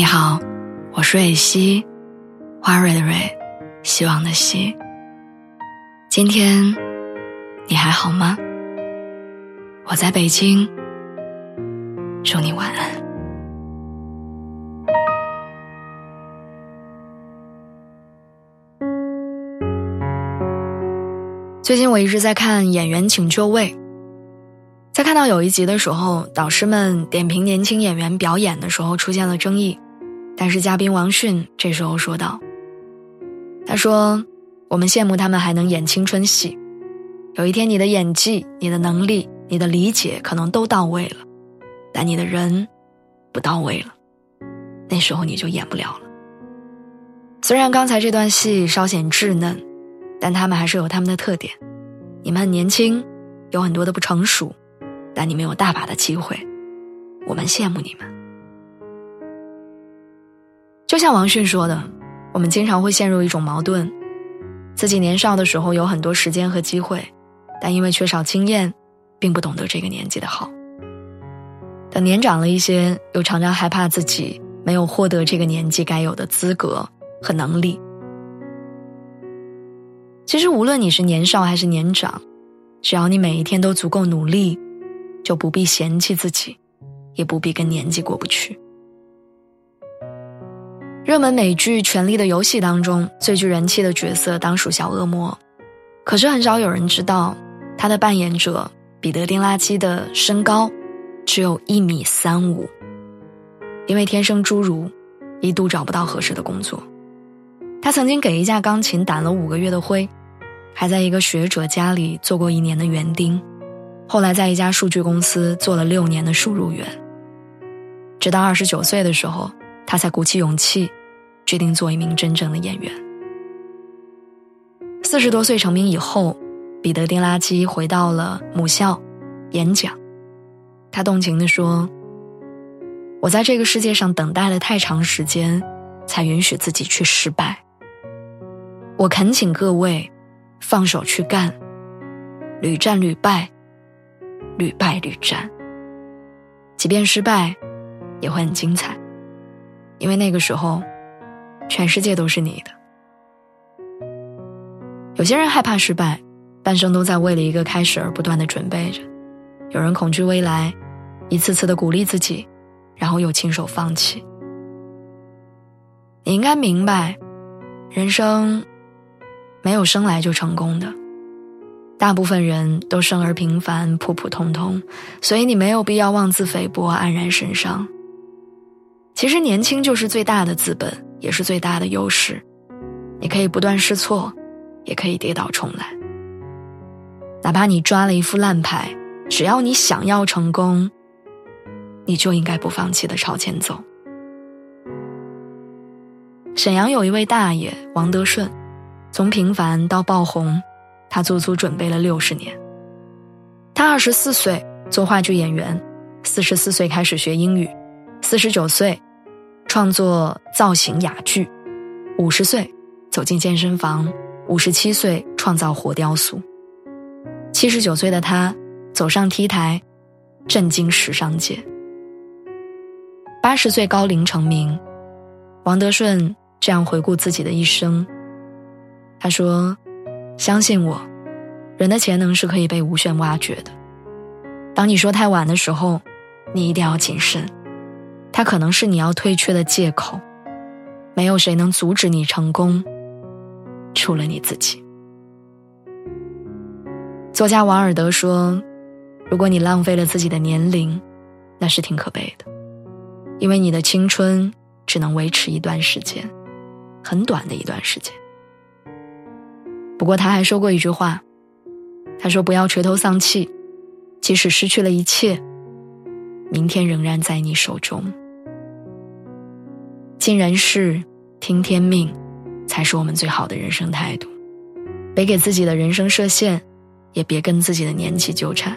你好，我是蕊希，花蕊的蕊，希望的希。今天你还好吗？我在北京，祝你晚安。最近我一直在看《演员请就位》，在看到有一集的时候，导师们点评年轻演员表演的时候出现了争议。但是嘉宾王迅这时候说道：“他说，我们羡慕他们还能演青春戏，有一天你的演技、你的能力、你的理解可能都到位了，但你的人不到位了，那时候你就演不了了。虽然刚才这段戏稍显稚嫩，但他们还是有他们的特点。你们很年轻，有很多的不成熟，但你们有大把的机会，我们羡慕你们。”就像王迅说的，我们经常会陷入一种矛盾：自己年少的时候有很多时间和机会，但因为缺少经验，并不懂得这个年纪的好。等年长了一些，又常常害怕自己没有获得这个年纪该有的资格和能力。其实，无论你是年少还是年长，只要你每一天都足够努力，就不必嫌弃自己，也不必跟年纪过不去。热门美剧《权力的游戏》当中最具人气的角色当属小恶魔，可是很少有人知道，他的扮演者彼得·丁拉基的身高只有一米三五，因为天生侏儒，一度找不到合适的工作。他曾经给一架钢琴掸了五个月的灰，还在一个学者家里做过一年的园丁，后来在一家数据公司做了六年的输入员，直到二十九岁的时候。他才鼓起勇气，决定做一名真正的演员。四十多岁成名以后，彼得·丁拉基回到了母校演讲。他动情地说：“我在这个世界上等待了太长时间，才允许自己去失败。我恳请各位放手去干，屡战屡败，屡败屡战。即便失败，也会很精彩。”因为那个时候，全世界都是你的。有些人害怕失败，半生都在为了一个开始而不断的准备着；有人恐惧未来，一次次的鼓励自己，然后又亲手放弃。你应该明白，人生没有生来就成功的，大部分人都生而平凡、普普通通，所以你没有必要妄自菲薄、黯然神伤。其实年轻就是最大的资本，也是最大的优势。你可以不断试错，也可以跌倒重来。哪怕你抓了一副烂牌，只要你想要成功，你就应该不放弃的朝前走。沈阳有一位大爷王德顺，从平凡到爆红，他足足准备了六十年。他二十四岁做话剧演员，四十四岁开始学英语。四十九岁，创作造型哑剧；五十岁走进健身房；五十七岁创造活雕塑；七十九岁的他走上 T 台，震惊时尚界。八十岁高龄成名，王德顺这样回顾自己的一生。他说：“相信我，人的潜能是可以被无限挖掘的。当你说太晚的时候，你一定要谨慎。”它可能是你要退却的借口，没有谁能阻止你成功，除了你自己。作家王尔德说：“如果你浪费了自己的年龄，那是挺可悲的，因为你的青春只能维持一段时间，很短的一段时间。”不过他还说过一句话，他说：“不要垂头丧气，即使失去了一切，明天仍然在你手中。”尽人事，听天命，才是我们最好的人生态度。别给自己的人生设限，也别跟自己的年纪纠缠。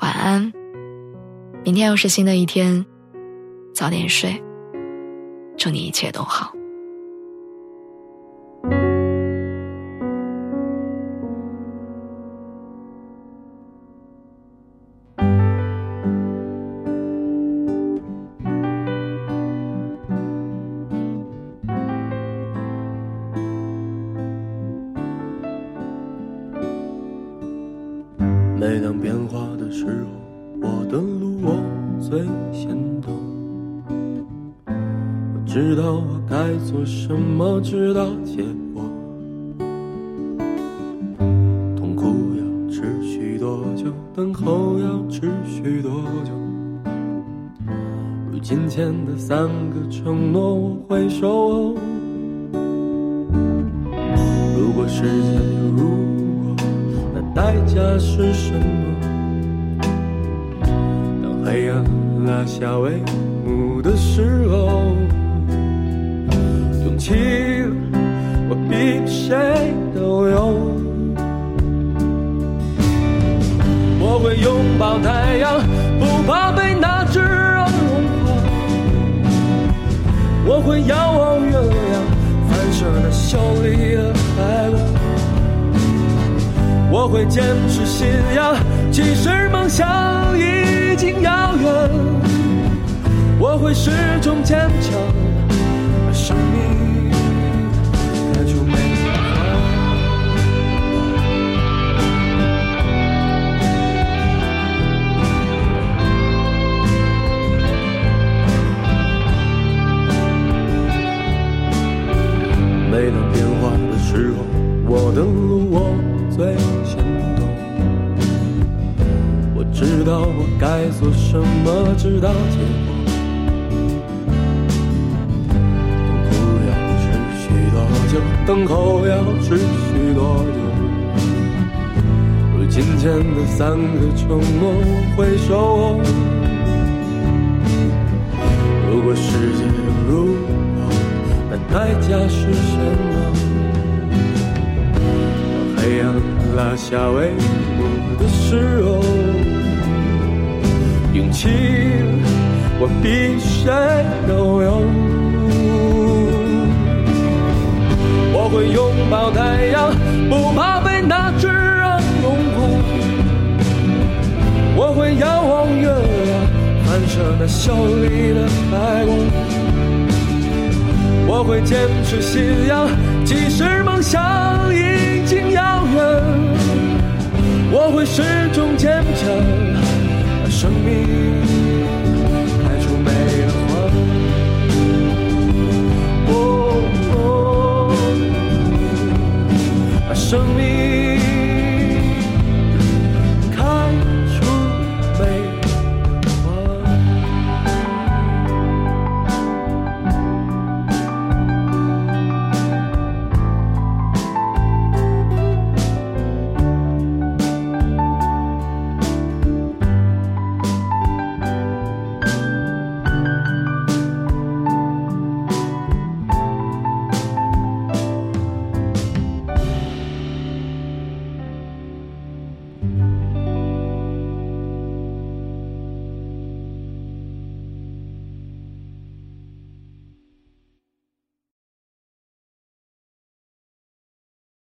晚安，明天又是新的一天，早点睡。祝你一切都好。每当变化的时候，我的路我最先懂，我知道我该做什么，知道结果。痛苦要持续多久？等候要持续多久？如今前的三个承诺，我会守。如果时间有如，代价是什么？当黑暗拉下帷幕的时候，勇气我比谁都有。我会拥抱太阳，不怕被那炙热融化。我会遥望月亮，反射那秀丽的白光。我会坚持信仰，即使梦想已经遥远。我会始终坚强，什么，知道结果。痛苦要持续多久？等候要持续多久？如今天的三个承诺，我会守候。如果世界有如果，那代价是什么？当黑暗拉下帷幕的时候，勇气我比谁都有。我会拥抱太阳，不怕被那炙热融化。我会遥望月亮，反射那秀丽的白光。我会坚持信仰，即使梦想已经遥远。我会始终坚强，生命。